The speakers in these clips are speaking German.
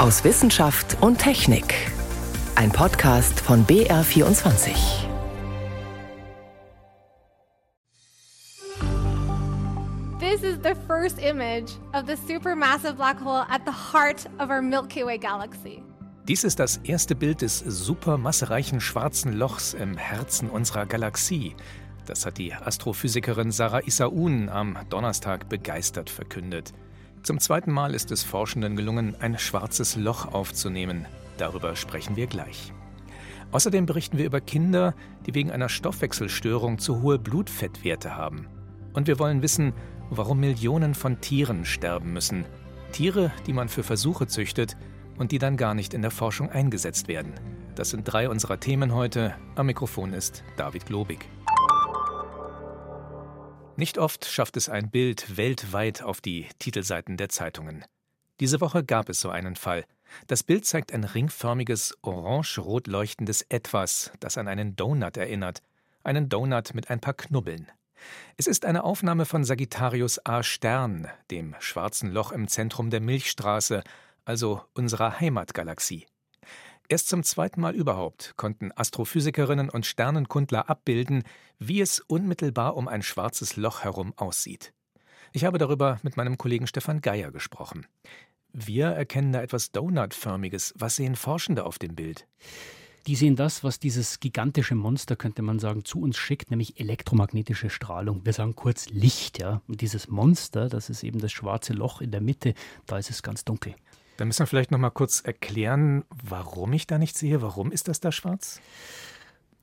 aus Wissenschaft und Technik. Ein Podcast von BR24. This is the first image of the supermassive black hole at the heart of our Milky Way galaxy. Dies ist das erste Bild des supermassereichen schwarzen Lochs im Herzen unserer Galaxie. Das hat die Astrophysikerin Sarah Issaoun am Donnerstag begeistert verkündet. Zum zweiten Mal ist es Forschenden gelungen, ein schwarzes Loch aufzunehmen. Darüber sprechen wir gleich. Außerdem berichten wir über Kinder, die wegen einer Stoffwechselstörung zu hohe Blutfettwerte haben. Und wir wollen wissen, warum Millionen von Tieren sterben müssen. Tiere, die man für Versuche züchtet und die dann gar nicht in der Forschung eingesetzt werden. Das sind drei unserer Themen heute. Am Mikrofon ist David Globig. Nicht oft schafft es ein Bild weltweit auf die Titelseiten der Zeitungen. Diese Woche gab es so einen Fall. Das Bild zeigt ein ringförmiges, orange-rot leuchtendes Etwas, das an einen Donut erinnert. Einen Donut mit ein paar Knubbeln. Es ist eine Aufnahme von Sagittarius A Stern, dem schwarzen Loch im Zentrum der Milchstraße, also unserer Heimatgalaxie. Erst zum zweiten Mal überhaupt konnten Astrophysikerinnen und Sternenkundler abbilden, wie es unmittelbar um ein schwarzes Loch herum aussieht. Ich habe darüber mit meinem Kollegen Stefan Geier gesprochen. Wir erkennen da etwas Donutförmiges. Was sehen Forschende auf dem Bild? Die sehen das, was dieses gigantische Monster, könnte man sagen, zu uns schickt, nämlich elektromagnetische Strahlung. Wir sagen kurz Licht, ja. Und dieses Monster, das ist eben das schwarze Loch in der Mitte, da ist es ganz dunkel. Da müssen wir vielleicht noch mal kurz erklären, warum ich da nicht sehe. Warum ist das da schwarz?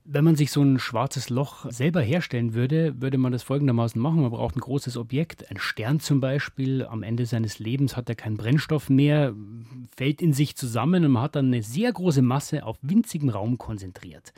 Wenn man sich so ein schwarzes Loch selber herstellen würde, würde man das folgendermaßen machen. Man braucht ein großes Objekt, ein Stern zum Beispiel. Am Ende seines Lebens hat er keinen Brennstoff mehr, fällt in sich zusammen und man hat dann eine sehr große Masse auf winzigem Raum konzentriert.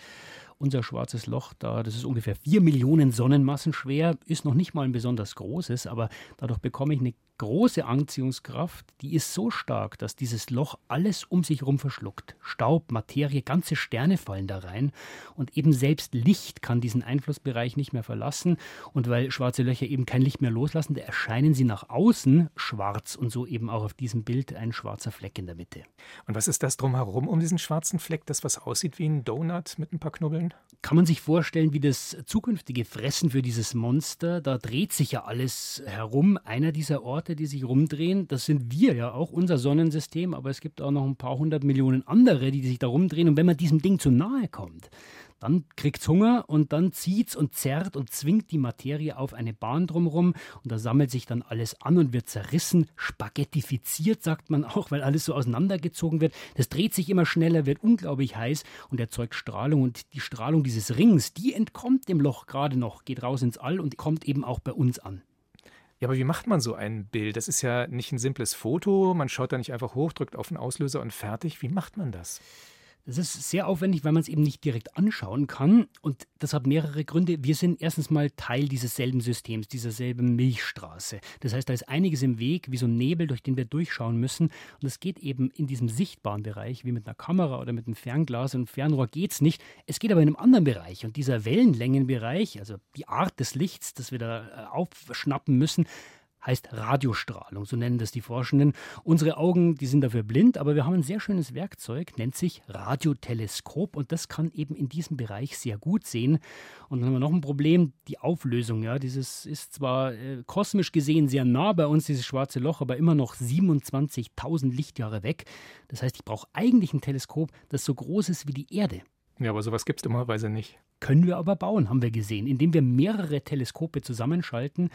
Unser schwarzes Loch, da, das ist ungefähr vier Millionen Sonnenmassen schwer, ist noch nicht mal ein besonders großes, aber dadurch bekomme ich eine große Anziehungskraft, die ist so stark, dass dieses Loch alles um sich herum verschluckt. Staub, Materie, ganze Sterne fallen da rein und eben selbst Licht kann diesen Einflussbereich nicht mehr verlassen und weil schwarze Löcher eben kein Licht mehr loslassen, da erscheinen sie nach außen schwarz und so eben auch auf diesem Bild ein schwarzer Fleck in der Mitte. Und was ist das drumherum um diesen schwarzen Fleck, das was aussieht wie ein Donut mit ein paar Knubbeln? Kann man sich vorstellen, wie das zukünftige Fressen für dieses Monster, da dreht sich ja alles herum. Einer dieser Orte Orte, die sich rumdrehen. Das sind wir ja auch, unser Sonnensystem, aber es gibt auch noch ein paar hundert Millionen andere, die sich da rumdrehen. Und wenn man diesem Ding zu nahe kommt, dann kriegt es Hunger und dann zieht es und zerrt und zwingt die Materie auf eine Bahn drumherum und da sammelt sich dann alles an und wird zerrissen, spaghettifiziert, sagt man auch, weil alles so auseinandergezogen wird. Das dreht sich immer schneller, wird unglaublich heiß und erzeugt Strahlung und die Strahlung dieses Rings, die entkommt dem Loch gerade noch, geht raus ins All und kommt eben auch bei uns an. Ja, aber wie macht man so ein Bild? Das ist ja nicht ein simples Foto. Man schaut da nicht einfach hoch, drückt auf den Auslöser und fertig. Wie macht man das? Das ist sehr aufwendig, weil man es eben nicht direkt anschauen kann. Und das hat mehrere Gründe. Wir sind erstens mal Teil dieses selben Systems, dieser selben Milchstraße. Das heißt, da ist einiges im Weg, wie so ein Nebel, durch den wir durchschauen müssen. Und es geht eben in diesem sichtbaren Bereich, wie mit einer Kamera oder mit einem Fernglas und Fernrohr geht es nicht. Es geht aber in einem anderen Bereich. Und dieser Wellenlängenbereich, also die Art des Lichts, das wir da äh, aufschnappen müssen, heißt Radiostrahlung, so nennen das die Forschenden. Unsere Augen, die sind dafür blind, aber wir haben ein sehr schönes Werkzeug, nennt sich Radioteleskop und das kann eben in diesem Bereich sehr gut sehen. Und dann haben wir noch ein Problem, die Auflösung. Ja, dieses ist zwar äh, kosmisch gesehen sehr nah bei uns, dieses schwarze Loch, aber immer noch 27.000 Lichtjahre weg. Das heißt, ich brauche eigentlich ein Teleskop, das so groß ist wie die Erde. Ja, aber sowas gibt es dummerweise nicht. Können wir aber bauen, haben wir gesehen, indem wir mehrere Teleskope zusammenschalten.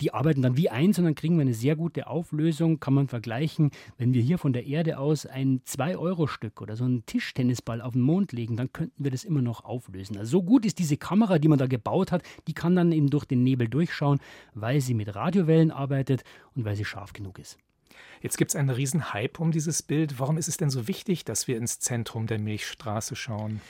Die arbeiten dann wie eins und dann kriegen wir eine sehr gute Auflösung. Kann man vergleichen, wenn wir hier von der Erde aus ein 2-Euro-Stück oder so einen Tischtennisball auf den Mond legen, dann könnten wir das immer noch auflösen. Also so gut ist diese Kamera, die man da gebaut hat, die kann dann eben durch den Nebel durchschauen, weil sie mit Radiowellen arbeitet und weil sie scharf genug ist. Jetzt gibt es einen riesen Hype um dieses Bild. Warum ist es denn so wichtig, dass wir ins Zentrum der Milchstraße schauen?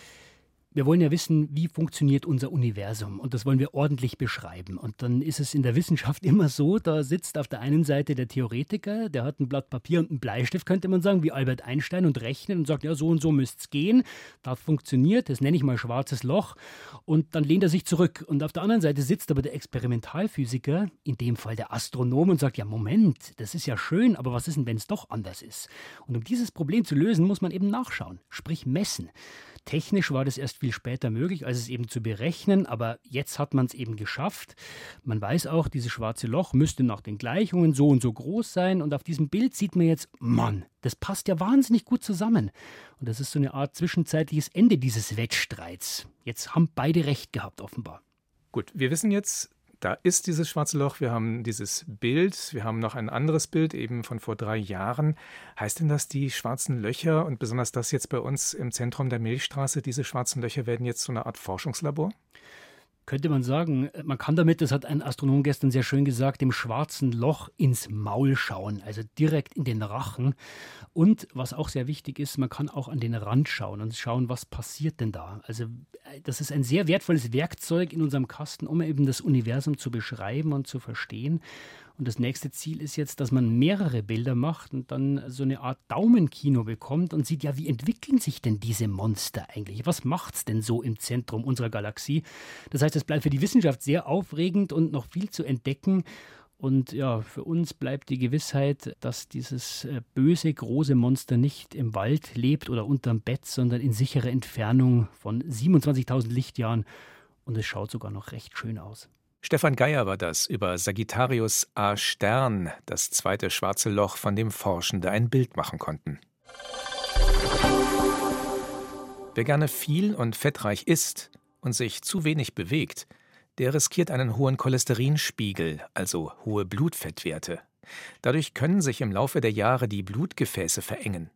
Wir wollen ja wissen, wie funktioniert unser Universum und das wollen wir ordentlich beschreiben. Und dann ist es in der Wissenschaft immer so, da sitzt auf der einen Seite der Theoretiker, der hat ein Blatt Papier und einen Bleistift, könnte man sagen, wie Albert Einstein und rechnet und sagt, ja, so und so müsste es gehen. Das funktioniert, das nenne ich mal schwarzes Loch. Und dann lehnt er sich zurück. Und auf der anderen Seite sitzt aber der Experimentalphysiker, in dem Fall der Astronom, und sagt, ja, Moment, das ist ja schön, aber was ist denn, wenn es doch anders ist? Und um dieses Problem zu lösen, muss man eben nachschauen, sprich messen. Technisch war das erst viel später möglich, als es eben zu berechnen, aber jetzt hat man es eben geschafft. Man weiß auch, dieses schwarze Loch müsste nach den Gleichungen so und so groß sein und auf diesem Bild sieht man jetzt, Mann, das passt ja wahnsinnig gut zusammen. Und das ist so eine Art zwischenzeitliches Ende dieses Wettstreits. Jetzt haben beide recht gehabt, offenbar. Gut, wir wissen jetzt, da ist dieses schwarze Loch, wir haben dieses Bild, wir haben noch ein anderes Bild, eben von vor drei Jahren. Heißt denn das, die schwarzen Löcher und besonders das jetzt bei uns im Zentrum der Milchstraße, diese schwarzen Löcher werden jetzt so eine Art Forschungslabor? Könnte man sagen, man kann damit, das hat ein Astronom gestern sehr schön gesagt, dem schwarzen Loch ins Maul schauen, also direkt in den Rachen. Und was auch sehr wichtig ist, man kann auch an den Rand schauen und schauen, was passiert denn da. Also das ist ein sehr wertvolles Werkzeug in unserem Kasten, um eben das Universum zu beschreiben und zu verstehen. Und das nächste Ziel ist jetzt, dass man mehrere Bilder macht und dann so eine Art Daumenkino bekommt und sieht, ja, wie entwickeln sich denn diese Monster eigentlich? Was macht es denn so im Zentrum unserer Galaxie? Das heißt, es bleibt für die Wissenschaft sehr aufregend und noch viel zu entdecken. Und ja, für uns bleibt die Gewissheit, dass dieses äh, böse, große Monster nicht im Wald lebt oder unterm Bett, sondern in sicherer Entfernung von 27.000 Lichtjahren. Und es schaut sogar noch recht schön aus. Stefan Geier war das über Sagittarius A Stern, das zweite schwarze Loch, von dem Forschende ein Bild machen konnten. Wer gerne viel und fettreich isst und sich zu wenig bewegt, der riskiert einen hohen Cholesterinspiegel, also hohe Blutfettwerte. Dadurch können sich im Laufe der Jahre die Blutgefäße verengen.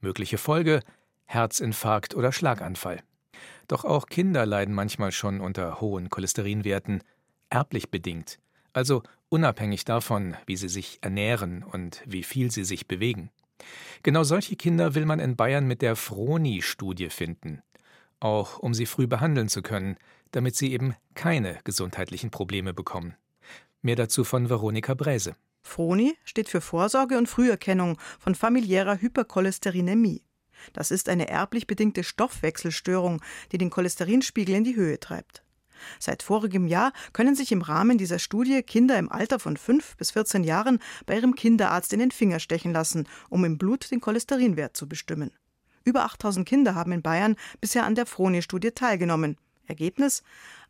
Mögliche Folge Herzinfarkt oder Schlaganfall. Doch auch Kinder leiden manchmal schon unter hohen Cholesterinwerten erblich bedingt, also unabhängig davon, wie sie sich ernähren und wie viel sie sich bewegen. Genau solche Kinder will man in Bayern mit der Froni-Studie finden, auch um sie früh behandeln zu können, damit sie eben keine gesundheitlichen Probleme bekommen. Mehr dazu von Veronika Bräse. Froni steht für Vorsorge und Früherkennung von familiärer Hypercholesterinämie. Das ist eine erblich bedingte Stoffwechselstörung, die den Cholesterinspiegel in die Höhe treibt. Seit vorigem Jahr können sich im Rahmen dieser Studie Kinder im Alter von 5 bis 14 Jahren bei ihrem Kinderarzt in den Finger stechen lassen, um im Blut den Cholesterinwert zu bestimmen. Über 8000 Kinder haben in Bayern bisher an der Froni-Studie teilgenommen. Ergebnis: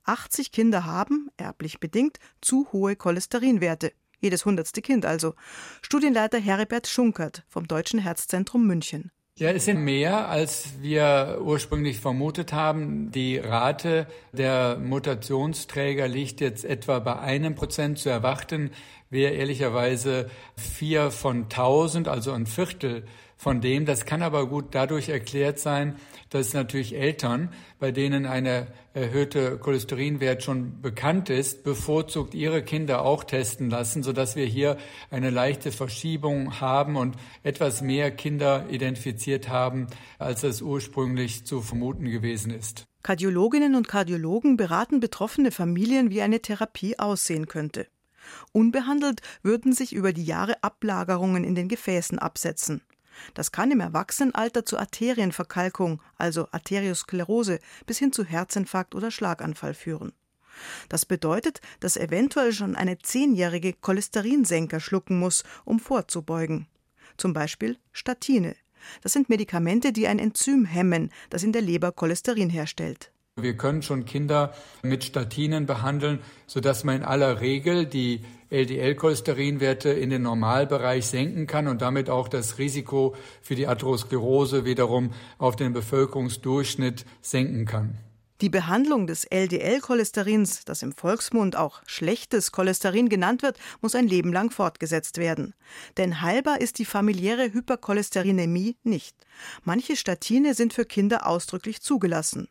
80 Kinder haben, erblich bedingt, zu hohe Cholesterinwerte. Jedes hundertste Kind also. Studienleiter Heribert Schunkert vom Deutschen Herzzentrum München. Ja, es sind mehr, als wir ursprünglich vermutet haben. Die Rate der Mutationsträger liegt jetzt etwa bei einem Prozent. Zu erwarten wäre ehrlicherweise vier von tausend, also ein Viertel von dem. Das kann aber gut dadurch erklärt sein, dass natürlich Eltern, bei denen eine erhöhte Cholesterinwert schon bekannt ist, bevorzugt ihre Kinder auch testen lassen, sodass wir hier eine leichte Verschiebung haben und etwas mehr Kinder identifiziert haben, als es ursprünglich zu vermuten gewesen ist. Kardiologinnen und Kardiologen beraten betroffene Familien, wie eine Therapie aussehen könnte. Unbehandelt würden sich über die Jahre Ablagerungen in den Gefäßen absetzen. Das kann im Erwachsenenalter zu Arterienverkalkung, also Arteriosklerose, bis hin zu Herzinfarkt oder Schlaganfall führen. Das bedeutet, dass eventuell schon eine zehnjährige Cholesterinsenker schlucken muss, um vorzubeugen. Zum Beispiel Statine. Das sind Medikamente, die ein Enzym hemmen, das in der Leber Cholesterin herstellt. Wir können schon Kinder mit Statinen behandeln, sodass man in aller Regel die LDL-Cholesterinwerte in den Normalbereich senken kann und damit auch das Risiko für die Atherosklerose wiederum auf den Bevölkerungsdurchschnitt senken kann. Die Behandlung des LDL-Cholesterins, das im Volksmund auch schlechtes Cholesterin genannt wird, muss ein Leben lang fortgesetzt werden. Denn heilbar ist die familiäre Hypercholesterinämie nicht. Manche Statine sind für Kinder ausdrücklich zugelassen.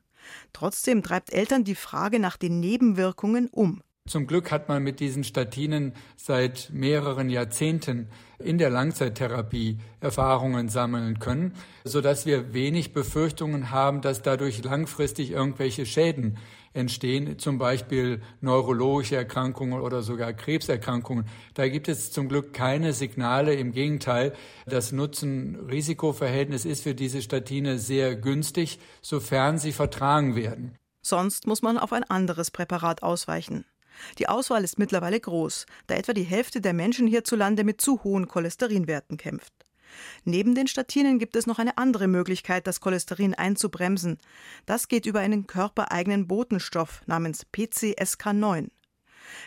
Trotzdem treibt Eltern die Frage nach den Nebenwirkungen um. Zum Glück hat man mit diesen Statinen seit mehreren Jahrzehnten in der Langzeittherapie Erfahrungen sammeln können, sodass wir wenig Befürchtungen haben, dass dadurch langfristig irgendwelche Schäden entstehen, zum Beispiel neurologische Erkrankungen oder sogar Krebserkrankungen. Da gibt es zum Glück keine Signale. Im Gegenteil, das Nutzen-Risikoverhältnis ist für diese Statine sehr günstig, sofern sie vertragen werden. Sonst muss man auf ein anderes Präparat ausweichen. Die Auswahl ist mittlerweile groß, da etwa die Hälfte der Menschen hierzulande mit zu hohen Cholesterinwerten kämpft. Neben den Statinen gibt es noch eine andere Möglichkeit, das Cholesterin einzubremsen. Das geht über einen körpereigenen Botenstoff namens PCSK9.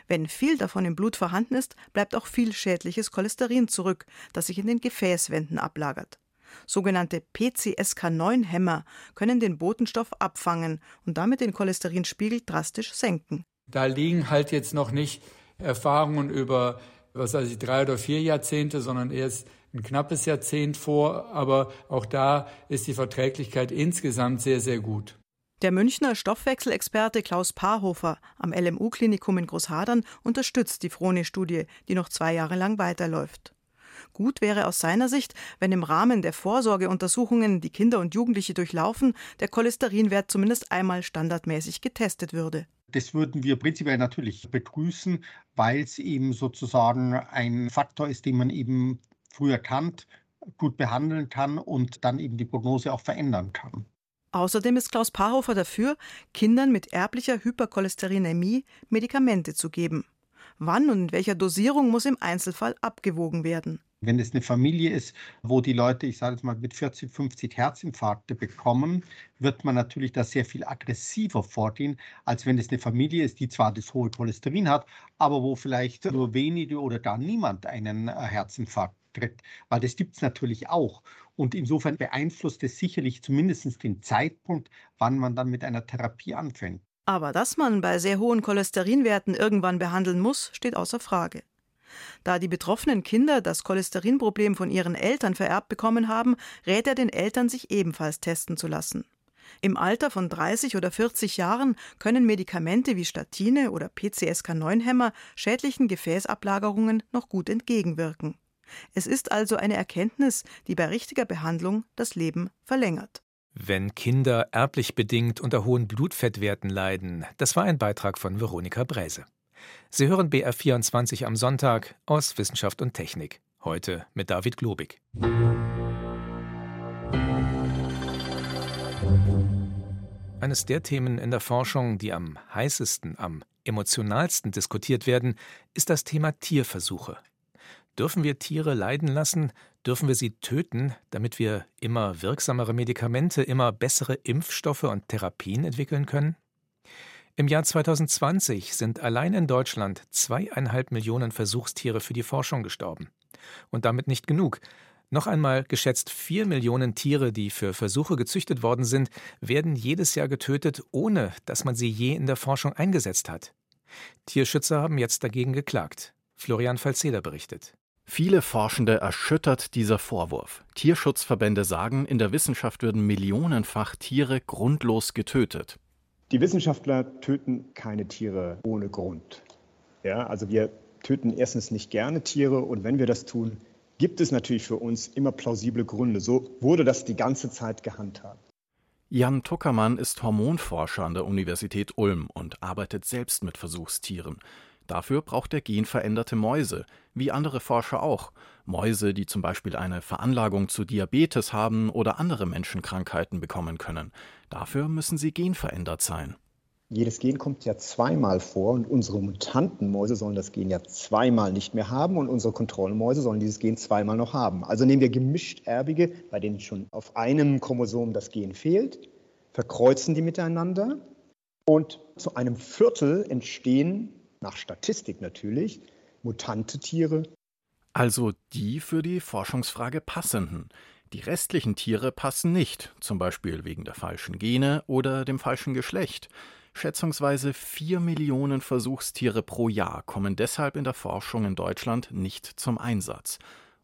Wenn viel davon im Blut vorhanden ist, bleibt auch viel schädliches Cholesterin zurück, das sich in den Gefäßwänden ablagert. Sogenannte PCSK9-Hämmer können den Botenstoff abfangen und damit den Cholesterinspiegel drastisch senken. Da liegen halt jetzt noch nicht Erfahrungen über, was weiß ich, drei oder vier Jahrzehnte, sondern erst ein knappes Jahrzehnt vor. Aber auch da ist die Verträglichkeit insgesamt sehr, sehr gut. Der Münchner Stoffwechselexperte Klaus Paarhofer am LMU-Klinikum in Großhadern unterstützt die Froni-Studie, die noch zwei Jahre lang weiterläuft. Gut wäre aus seiner Sicht, wenn im Rahmen der Vorsorgeuntersuchungen, die Kinder und Jugendliche durchlaufen, der Cholesterinwert zumindest einmal standardmäßig getestet würde. Das würden wir prinzipiell natürlich begrüßen, weil es eben sozusagen ein Faktor ist, den man eben früh erkannt, gut behandeln kann und dann eben die Prognose auch verändern kann. Außerdem ist Klaus Paarhofer dafür, Kindern mit erblicher Hypercholesterinämie Medikamente zu geben. Wann und in welcher Dosierung muss im Einzelfall abgewogen werden. Wenn es eine Familie ist, wo die Leute, ich sage jetzt mal, mit 40, 50 Herzinfarkte bekommen, wird man natürlich da sehr viel aggressiver vorgehen, als wenn es eine Familie ist, die zwar das hohe Cholesterin hat, aber wo vielleicht nur wenige oder gar niemand einen äh, Herzinfarkt tritt. Weil das gibt es natürlich auch. Und insofern beeinflusst es sicherlich zumindest den Zeitpunkt, wann man dann mit einer Therapie anfängt. Aber dass man bei sehr hohen Cholesterinwerten irgendwann behandeln muss, steht außer Frage. Da die betroffenen Kinder das Cholesterinproblem von ihren Eltern vererbt bekommen haben, rät er den Eltern, sich ebenfalls testen zu lassen. Im Alter von 30 oder 40 Jahren können Medikamente wie Statine oder PCSK9-Hämmer schädlichen Gefäßablagerungen noch gut entgegenwirken. Es ist also eine Erkenntnis, die bei richtiger Behandlung das Leben verlängert. Wenn Kinder erblich bedingt unter hohen Blutfettwerten leiden, das war ein Beitrag von Veronika Bräse. Sie hören BR24 am Sonntag aus Wissenschaft und Technik. Heute mit David Globig. Eines der Themen in der Forschung, die am heißesten, am emotionalsten diskutiert werden, ist das Thema Tierversuche. Dürfen wir Tiere leiden lassen? Dürfen wir sie töten, damit wir immer wirksamere Medikamente, immer bessere Impfstoffe und Therapien entwickeln können? Im Jahr 2020 sind allein in Deutschland zweieinhalb Millionen Versuchstiere für die Forschung gestorben. Und damit nicht genug. Noch einmal geschätzt vier Millionen Tiere, die für Versuche gezüchtet worden sind, werden jedes Jahr getötet, ohne dass man sie je in der Forschung eingesetzt hat. Tierschützer haben jetzt dagegen geklagt. Florian Falzeder berichtet. Viele Forschende erschüttert dieser Vorwurf. Tierschutzverbände sagen, in der Wissenschaft würden millionenfach Tiere grundlos getötet. Die Wissenschaftler töten keine Tiere ohne Grund. Ja, also wir töten erstens nicht gerne Tiere und wenn wir das tun, gibt es natürlich für uns immer plausible Gründe. So wurde das die ganze Zeit gehandhabt. Jan Tuckermann ist Hormonforscher an der Universität Ulm und arbeitet selbst mit Versuchstieren. Dafür braucht er genveränderte Mäuse, wie andere Forscher auch. Mäuse, die zum Beispiel eine Veranlagung zu Diabetes haben oder andere Menschenkrankheiten bekommen können. Dafür müssen sie genverändert sein. Jedes Gen kommt ja zweimal vor und unsere Mutantenmäuse sollen das Gen ja zweimal nicht mehr haben und unsere Kontrollmäuse sollen dieses Gen zweimal noch haben. Also nehmen wir gemischt erbige, bei denen schon auf einem Chromosom das Gen fehlt, verkreuzen die miteinander und zu einem Viertel entstehen nach Statistik natürlich, mutante Tiere. Also die für die Forschungsfrage passenden. Die restlichen Tiere passen nicht, zum Beispiel wegen der falschen Gene oder dem falschen Geschlecht. Schätzungsweise vier Millionen Versuchstiere pro Jahr kommen deshalb in der Forschung in Deutschland nicht zum Einsatz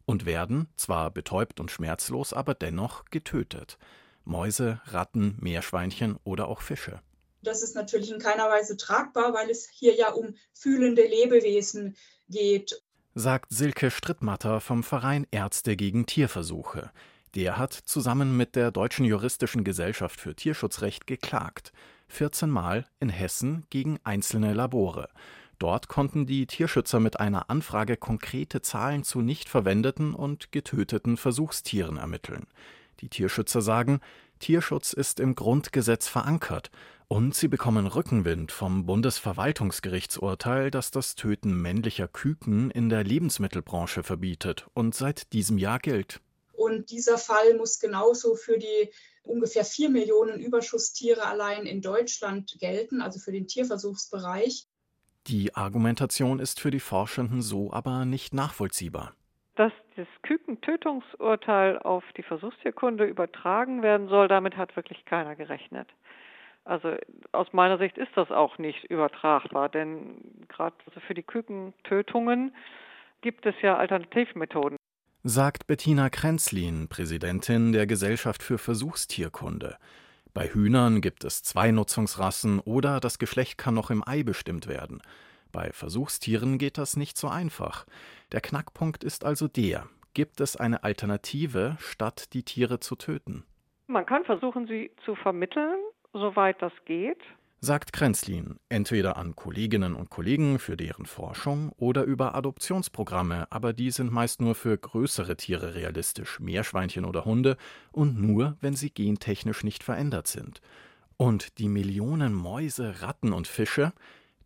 und werden, zwar betäubt und schmerzlos, aber dennoch getötet. Mäuse, Ratten, Meerschweinchen oder auch Fische. Das ist natürlich in keiner Weise tragbar, weil es hier ja um fühlende Lebewesen geht. Sagt Silke Strittmatter vom Verein Ärzte gegen Tierversuche. Der hat zusammen mit der Deutschen Juristischen Gesellschaft für Tierschutzrecht geklagt. 14 Mal in Hessen gegen einzelne Labore. Dort konnten die Tierschützer mit einer Anfrage konkrete Zahlen zu nicht verwendeten und getöteten Versuchstieren ermitteln. Die Tierschützer sagen, Tierschutz ist im Grundgesetz verankert und sie bekommen Rückenwind vom Bundesverwaltungsgerichtsurteil, das das Töten männlicher Küken in der Lebensmittelbranche verbietet und seit diesem Jahr gilt. Und dieser Fall muss genauso für die ungefähr vier Millionen Überschusstiere allein in Deutschland gelten, also für den Tierversuchsbereich. Die Argumentation ist für die Forschenden so aber nicht nachvollziehbar. Dass das Kükentötungsurteil auf die Versuchstierkunde übertragen werden soll, damit hat wirklich keiner gerechnet. Also aus meiner Sicht ist das auch nicht übertragbar, denn gerade für die Kükentötungen gibt es ja Alternativmethoden. Sagt Bettina Krenzlin, Präsidentin der Gesellschaft für Versuchstierkunde. Bei Hühnern gibt es zwei Nutzungsrassen oder das Geschlecht kann noch im Ei bestimmt werden. Bei Versuchstieren geht das nicht so einfach. Der Knackpunkt ist also der, gibt es eine Alternative, statt die Tiere zu töten? Man kann versuchen, sie zu vermitteln, soweit das geht sagt Krenzlin, entweder an Kolleginnen und Kollegen für deren Forschung oder über Adoptionsprogramme, aber die sind meist nur für größere Tiere realistisch, Meerschweinchen oder Hunde, und nur, wenn sie gentechnisch nicht verändert sind. Und die Millionen Mäuse, Ratten und Fische?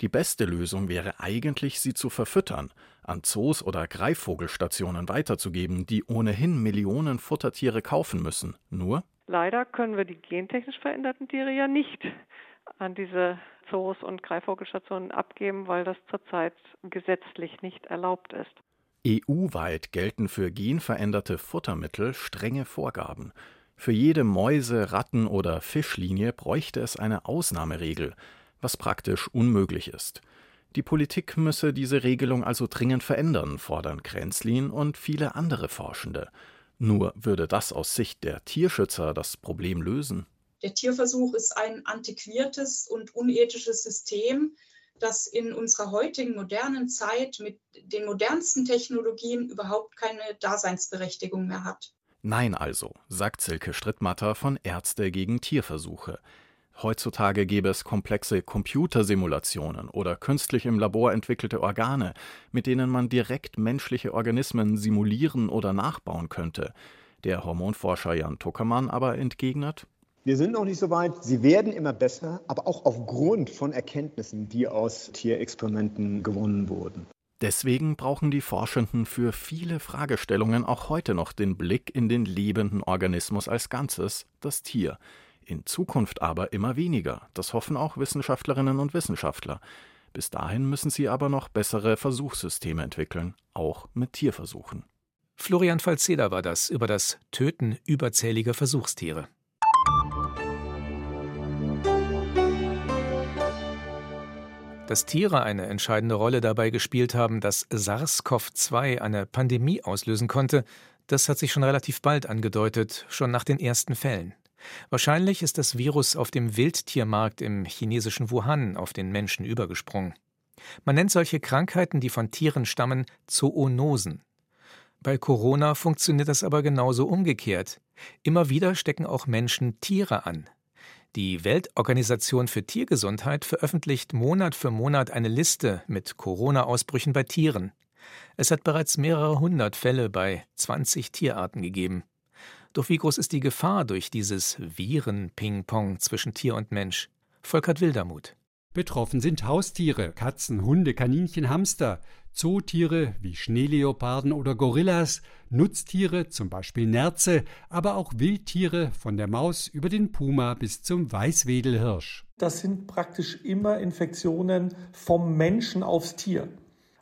Die beste Lösung wäre eigentlich, sie zu verfüttern, an Zoos oder Greifvogelstationen weiterzugeben, die ohnehin Millionen Futtertiere kaufen müssen. Nur? Leider können wir die gentechnisch veränderten Tiere ja nicht an diese Zoos und Greifvogelstationen abgeben, weil das zurzeit gesetzlich nicht erlaubt ist. EU-weit gelten für genveränderte Futtermittel strenge Vorgaben. Für jede Mäuse-, Ratten- oder Fischlinie bräuchte es eine Ausnahmeregel, was praktisch unmöglich ist. Die Politik müsse diese Regelung also dringend verändern, fordern Kränzlin und viele andere Forschende. Nur würde das aus Sicht der Tierschützer das Problem lösen? Der Tierversuch ist ein antiquiertes und unethisches System, das in unserer heutigen modernen Zeit mit den modernsten Technologien überhaupt keine Daseinsberechtigung mehr hat. Nein also, sagt Silke Strittmatter von Ärzte gegen Tierversuche. Heutzutage gäbe es komplexe Computersimulationen oder künstlich im Labor entwickelte Organe, mit denen man direkt menschliche Organismen simulieren oder nachbauen könnte. Der Hormonforscher Jan Tuckermann aber entgegnet, wir sind noch nicht so weit. Sie werden immer besser, aber auch aufgrund von Erkenntnissen, die aus Tierexperimenten gewonnen wurden. Deswegen brauchen die Forschenden für viele Fragestellungen auch heute noch den Blick in den lebenden Organismus als Ganzes, das Tier. In Zukunft aber immer weniger. Das hoffen auch Wissenschaftlerinnen und Wissenschaftler. Bis dahin müssen sie aber noch bessere Versuchssysteme entwickeln, auch mit Tierversuchen. Florian Falzeder war das über das Töten überzähliger Versuchstiere. Dass Tiere eine entscheidende Rolle dabei gespielt haben, dass SARS-CoV-2 eine Pandemie auslösen konnte, das hat sich schon relativ bald angedeutet, schon nach den ersten Fällen. Wahrscheinlich ist das Virus auf dem Wildtiermarkt im chinesischen Wuhan auf den Menschen übergesprungen. Man nennt solche Krankheiten, die von Tieren stammen, Zoonosen. Bei Corona funktioniert das aber genauso umgekehrt. Immer wieder stecken auch Menschen Tiere an. Die Weltorganisation für Tiergesundheit veröffentlicht Monat für Monat eine Liste mit Corona-Ausbrüchen bei Tieren. Es hat bereits mehrere hundert Fälle bei 20 Tierarten gegeben. Doch wie groß ist die Gefahr durch dieses Viren-Ping-Pong zwischen Tier und Mensch? Volkert Wildermuth. Betroffen sind Haustiere, Katzen, Hunde, Kaninchen, Hamster, Zootiere wie Schneeleoparden oder Gorillas, Nutztiere, zum Beispiel Nerze, aber auch Wildtiere von der Maus über den Puma bis zum Weißwedelhirsch. Das sind praktisch immer Infektionen vom Menschen aufs Tier.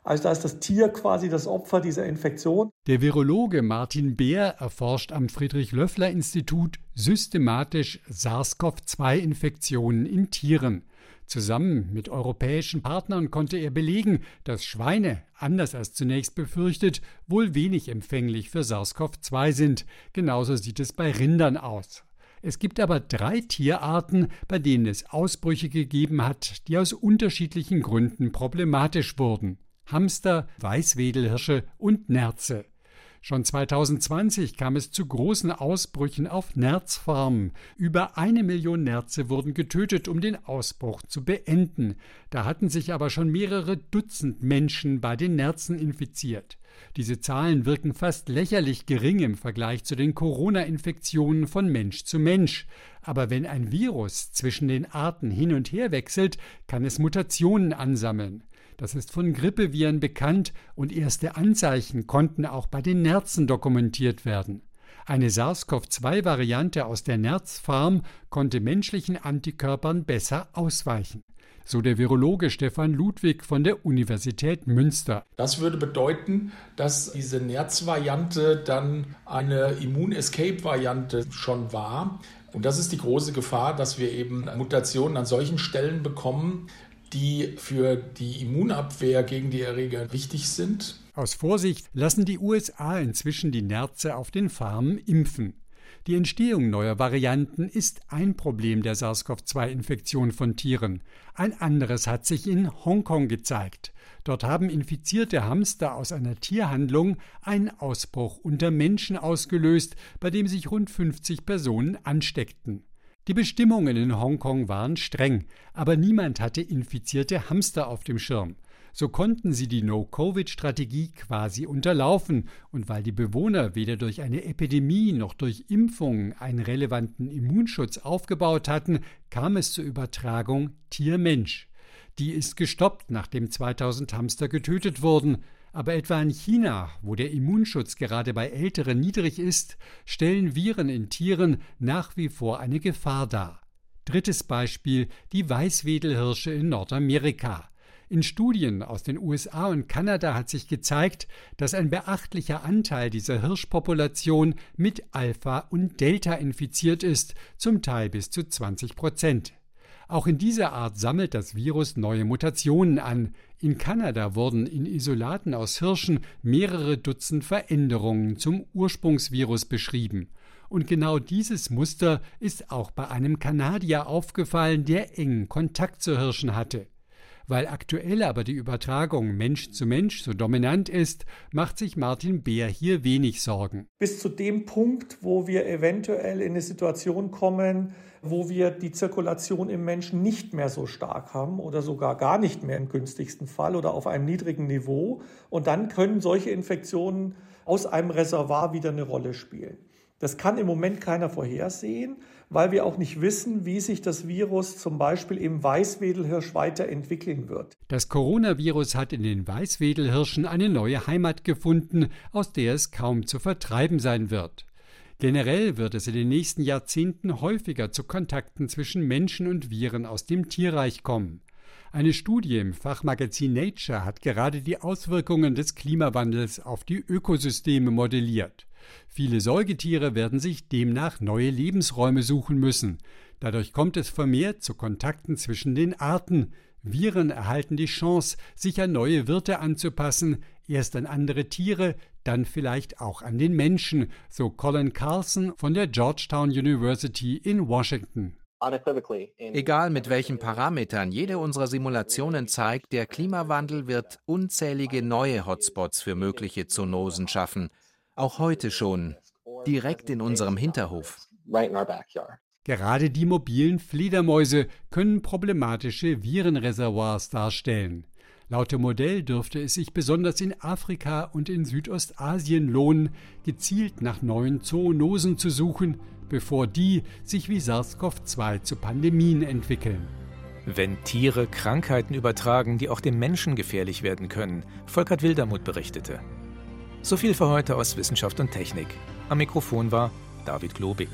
Also da ist das Tier quasi das Opfer dieser Infektion. Der Virologe Martin Beer erforscht am Friedrich-Löffler-Institut systematisch SARS-CoV-2-Infektionen in Tieren. Zusammen mit europäischen Partnern konnte er belegen, dass Schweine, anders als zunächst befürchtet, wohl wenig empfänglich für SARS-CoV-2 sind. Genauso sieht es bei Rindern aus. Es gibt aber drei Tierarten, bei denen es Ausbrüche gegeben hat, die aus unterschiedlichen Gründen problematisch wurden. Hamster, Weißwedelhirsche und Nerze. Schon 2020 kam es zu großen Ausbrüchen auf Nerzfarmen. Über eine Million Nerze wurden getötet, um den Ausbruch zu beenden. Da hatten sich aber schon mehrere Dutzend Menschen bei den Nerzen infiziert. Diese Zahlen wirken fast lächerlich gering im Vergleich zu den Corona-Infektionen von Mensch zu Mensch. Aber wenn ein Virus zwischen den Arten hin und her wechselt, kann es Mutationen ansammeln. Das ist von Grippeviren bekannt und erste Anzeichen konnten auch bei den Nerzen dokumentiert werden. Eine SARS-CoV-2-Variante aus der Nerzfarm konnte menschlichen Antikörpern besser ausweichen. So der Virologe Stefan Ludwig von der Universität Münster. Das würde bedeuten, dass diese Nerzvariante dann eine Immun-Escape-Variante schon war. Und das ist die große Gefahr, dass wir eben Mutationen an solchen Stellen bekommen, die für die Immunabwehr gegen die Erreger wichtig sind. Aus Vorsicht lassen die USA inzwischen die Nerze auf den Farmen impfen. Die Entstehung neuer Varianten ist ein Problem der SARS-CoV-2-Infektion von Tieren. Ein anderes hat sich in Hongkong gezeigt. Dort haben infizierte Hamster aus einer Tierhandlung einen Ausbruch unter Menschen ausgelöst, bei dem sich rund 50 Personen ansteckten. Die Bestimmungen in Hongkong waren streng, aber niemand hatte infizierte Hamster auf dem Schirm. So konnten sie die No-Covid-Strategie quasi unterlaufen, und weil die Bewohner weder durch eine Epidemie noch durch Impfungen einen relevanten Immunschutz aufgebaut hatten, kam es zur Übertragung Tier-Mensch. Die ist gestoppt, nachdem 2000 Hamster getötet wurden, aber etwa in China, wo der Immunschutz gerade bei Älteren niedrig ist, stellen Viren in Tieren nach wie vor eine Gefahr dar. Drittes Beispiel die Weißwedelhirsche in Nordamerika. In Studien aus den USA und Kanada hat sich gezeigt, dass ein beachtlicher Anteil dieser Hirschpopulation mit Alpha und Delta infiziert ist, zum Teil bis zu 20 Prozent. Auch in dieser Art sammelt das Virus neue Mutationen an. In Kanada wurden in Isolaten aus Hirschen mehrere Dutzend Veränderungen zum Ursprungsvirus beschrieben. Und genau dieses Muster ist auch bei einem Kanadier aufgefallen, der engen Kontakt zu Hirschen hatte. Weil aktuell aber die Übertragung Mensch zu Mensch so dominant ist, macht sich Martin Beer hier wenig Sorgen. Bis zu dem Punkt, wo wir eventuell in eine Situation kommen, wo wir die Zirkulation im Menschen nicht mehr so stark haben oder sogar gar nicht mehr im günstigsten Fall oder auf einem niedrigen Niveau. Und dann können solche Infektionen aus einem Reservoir wieder eine Rolle spielen. Das kann im Moment keiner vorhersehen, weil wir auch nicht wissen, wie sich das Virus zum Beispiel im Weißwedelhirsch weiterentwickeln wird. Das Coronavirus hat in den Weißwedelhirschen eine neue Heimat gefunden, aus der es kaum zu vertreiben sein wird. Generell wird es in den nächsten Jahrzehnten häufiger zu Kontakten zwischen Menschen und Viren aus dem Tierreich kommen. Eine Studie im Fachmagazin Nature hat gerade die Auswirkungen des Klimawandels auf die Ökosysteme modelliert. Viele Säugetiere werden sich demnach neue Lebensräume suchen müssen. Dadurch kommt es vermehrt zu Kontakten zwischen den Arten. Viren erhalten die Chance, sich an neue Wirte anzupassen, erst an andere Tiere, dann vielleicht auch an den Menschen, so Colin Carlson von der Georgetown University in Washington. Egal mit welchen Parametern jede unserer Simulationen zeigt, der Klimawandel wird unzählige neue Hotspots für mögliche Zoonosen schaffen. Auch heute schon, direkt in unserem Hinterhof. Gerade die mobilen Fledermäuse können problematische Virenreservoirs darstellen. Laut dem Modell dürfte es sich besonders in Afrika und in Südostasien lohnen, gezielt nach neuen Zoonosen zu suchen, bevor die sich wie SARS-CoV-2 zu Pandemien entwickeln. Wenn Tiere Krankheiten übertragen, die auch dem Menschen gefährlich werden können, Volkert Wildermuth berichtete. So viel für heute aus Wissenschaft und Technik. Am Mikrofon war David Globig.